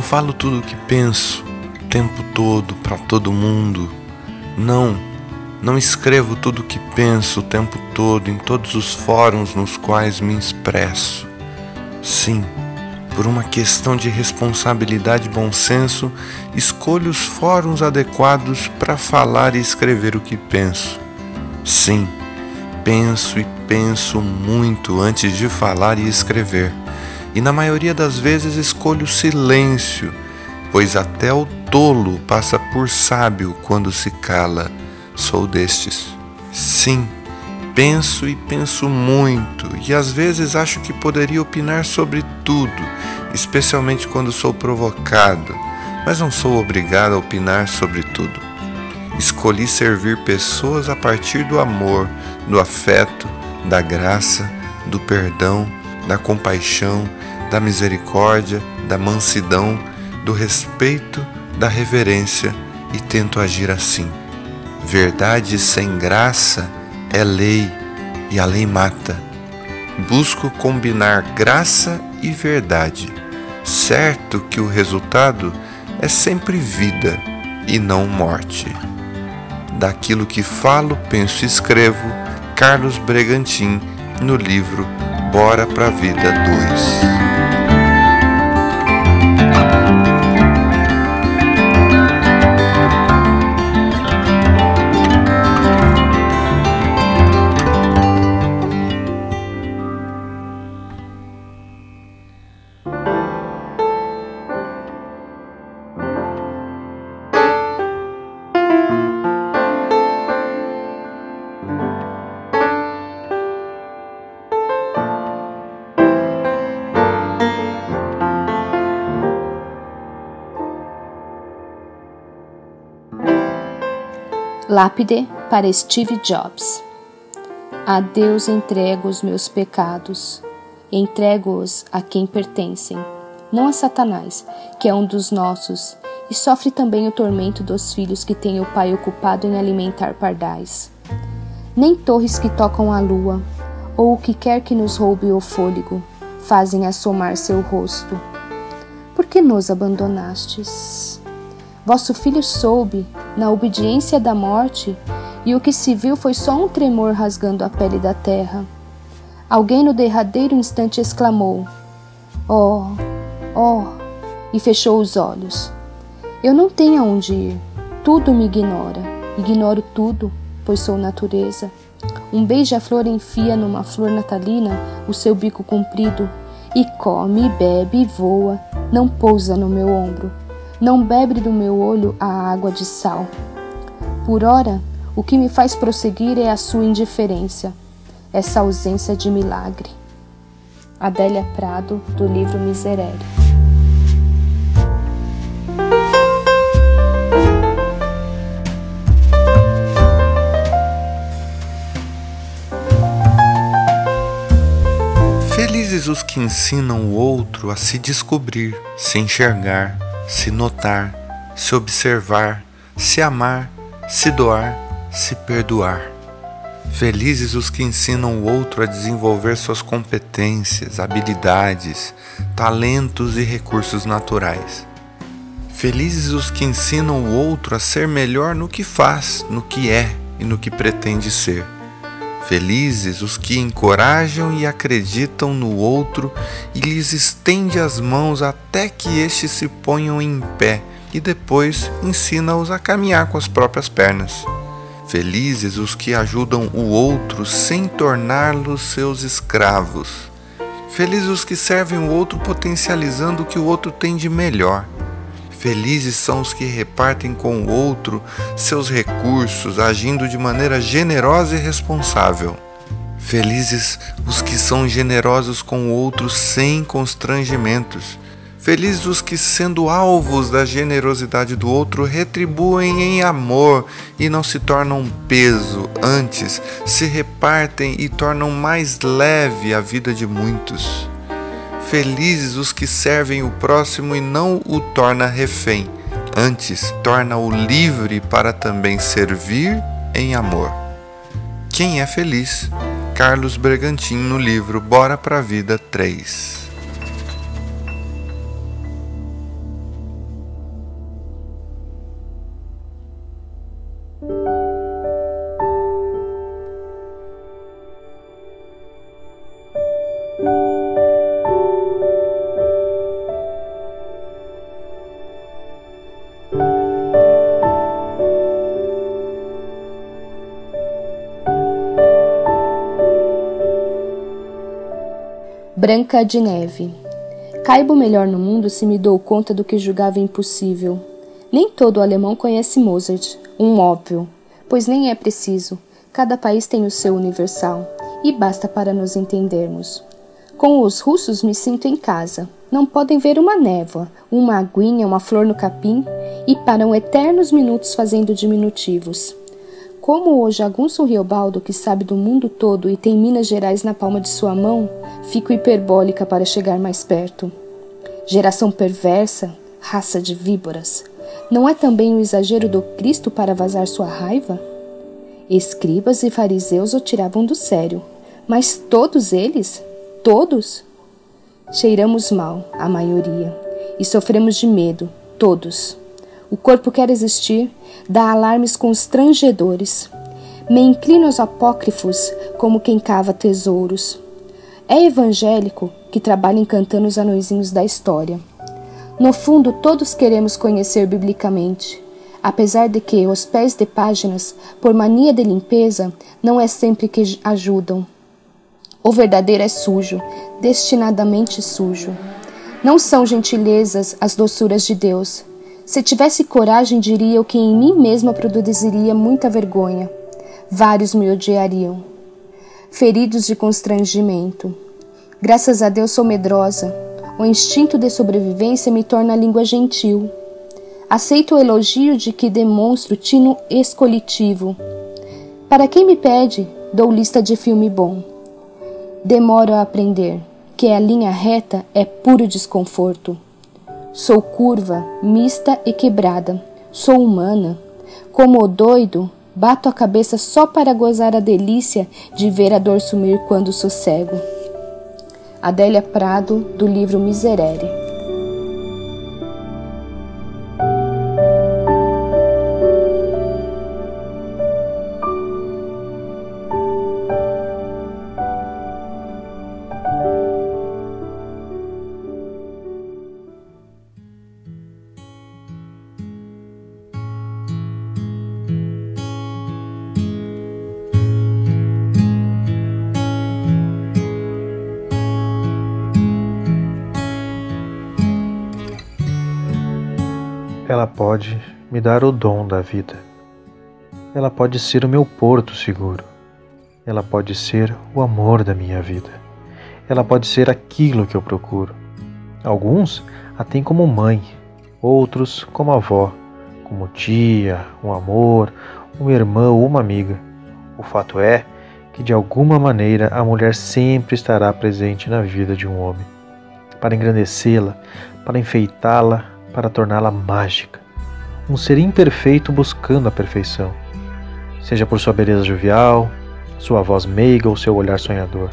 Não falo tudo o que penso o tempo todo para todo mundo. Não, não escrevo tudo o que penso o tempo todo em todos os fóruns nos quais me expresso. Sim, por uma questão de responsabilidade e bom senso, escolho os fóruns adequados para falar e escrever o que penso. Sim, penso e penso muito antes de falar e escrever, e na maioria das vezes escolho silêncio, pois até o tolo passa por sábio quando se cala. Sou destes. Sim, penso e penso muito, e às vezes acho que poderia opinar sobre tudo, especialmente quando sou provocado, mas não sou obrigado a opinar sobre tudo. Escolhi servir pessoas a partir do amor, do afeto, da graça, do perdão, da compaixão, da misericórdia, da mansidão, do respeito, da reverência e tento agir assim. Verdade sem graça é lei e a lei mata. Busco combinar graça e verdade, certo que o resultado é sempre vida e não morte daquilo que falo, penso e escrevo, Carlos Bregantin, no livro Bora pra Vida 2. Lápide para Steve Jobs. A Deus entrego os meus pecados, entrego-os a quem pertencem, não a Satanás, que é um dos nossos, e sofre também o tormento dos filhos que têm o pai ocupado em alimentar pardais. Nem torres que tocam a lua, ou o que quer que nos roube o fôlego, fazem assomar seu rosto. Por que nos abandonastes? Vosso filho soube, na obediência da morte, e o que se viu foi só um tremor rasgando a pele da terra. Alguém no derradeiro instante exclamou: Oh, oh! e fechou os olhos. Eu não tenho aonde ir. Tudo me ignora. Ignoro tudo, pois sou natureza. Um beija-flor enfia numa flor natalina o seu bico comprido e come, bebe e voa, não pousa no meu ombro não bebe do meu olho a água de sal. Por ora, o que me faz prosseguir é a sua indiferença, essa ausência de milagre. Adélia Prado, do livro Miserere. Felizes os que ensinam o outro a se descobrir, se enxergar, se notar, se observar, se amar, se doar, se perdoar. Felizes os que ensinam o outro a desenvolver suas competências, habilidades, talentos e recursos naturais. Felizes os que ensinam o outro a ser melhor no que faz, no que é e no que pretende ser. Felizes os que encorajam e acreditam no outro e lhes estende as mãos até que estes se ponham em pé e depois ensina-os a caminhar com as próprias pernas. Felizes os que ajudam o outro sem torná-los seus escravos. Felizes os que servem o outro potencializando o que o outro tem de melhor. Felizes são os que repartem com o outro seus recursos, agindo de maneira generosa e responsável. Felizes os que são generosos com o outro sem constrangimentos. Felizes os que, sendo alvos da generosidade do outro, retribuem em amor e não se tornam peso, antes se repartem e tornam mais leve a vida de muitos. Felizes os que servem o próximo e não o torna refém, antes torna-o livre para também servir em amor. Quem é feliz? Carlos Bregantin no livro Bora pra Vida 3. Branca de Neve. Caibo melhor no mundo se me dou conta do que julgava impossível. Nem todo alemão conhece Mozart, um óbvio, pois nem é preciso. Cada país tem o seu universal, e basta para nos entendermos. Com os russos me sinto em casa. Não podem ver uma névoa, uma aguinha, uma flor no capim, e param eternos minutos fazendo diminutivos. Como hoje Agunço Riobaldo, que sabe do mundo todo e tem Minas Gerais na palma de sua mão, fico hiperbólica para chegar mais perto. Geração perversa, raça de víboras. Não é também o exagero do Cristo para vazar sua raiva? Escribas e fariseus o tiravam do sério, mas todos eles, todos, cheiramos mal, a maioria, e sofremos de medo, todos. O corpo quer existir, dá alarmes constrangedores. Me inclino aos apócrifos como quem cava tesouros. É evangélico que trabalha encantando os anõezinhos da história. No fundo, todos queremos conhecer biblicamente, apesar de que os pés de páginas, por mania de limpeza, não é sempre que ajudam. O verdadeiro é sujo, destinadamente sujo. Não são gentilezas as doçuras de Deus, se tivesse coragem, diria o que em mim mesma produziria muita vergonha. Vários me odiariam. Feridos de constrangimento. Graças a Deus sou medrosa. O instinto de sobrevivência me torna a língua gentil. Aceito o elogio de que demonstro tino escolitivo. Para quem me pede, dou lista de filme bom. Demoro a aprender que a linha reta é puro desconforto. Sou curva, mista e quebrada. Sou humana. Como o doido, bato a cabeça só para gozar a delícia de ver a dor sumir quando sossego. Adélia Prado, do livro Miserere. Ela pode me dar o dom da vida. Ela pode ser o meu porto seguro. Ela pode ser o amor da minha vida. Ela pode ser aquilo que eu procuro. Alguns a têm como mãe, outros como avó, como tia, um amor, uma irmã ou uma amiga. O fato é que de alguma maneira a mulher sempre estará presente na vida de um homem, para engrandecê-la, para enfeitá-la, para torná-la mágica, um ser imperfeito buscando a perfeição, seja por sua beleza jovial, sua voz meiga ou seu olhar sonhador.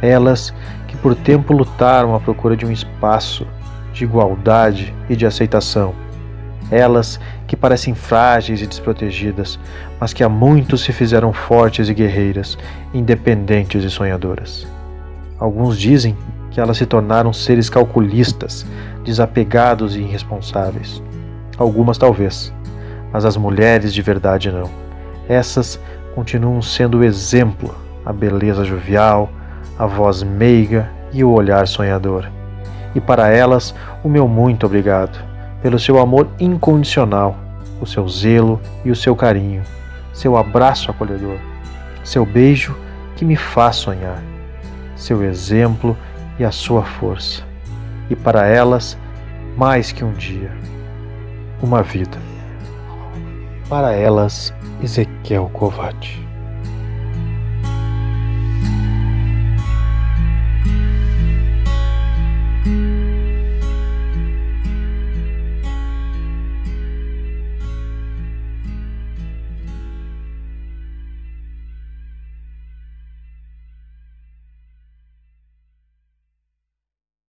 Elas que por tempo lutaram à procura de um espaço de igualdade e de aceitação. Elas que parecem frágeis e desprotegidas, mas que há muito se fizeram fortes e guerreiras, independentes e sonhadoras. Alguns dizem que elas se tornaram seres calculistas, desapegados e irresponsáveis. Algumas talvez, mas as mulheres de verdade não. Essas continuam sendo o exemplo, a beleza jovial, a voz meiga e o olhar sonhador. E para elas, o meu muito obrigado, pelo seu amor incondicional, o seu zelo e o seu carinho, seu abraço acolhedor, seu beijo que me faz sonhar, seu exemplo e a sua força e para elas, mais que um dia, uma vida. Para elas, Ezequiel Kovács.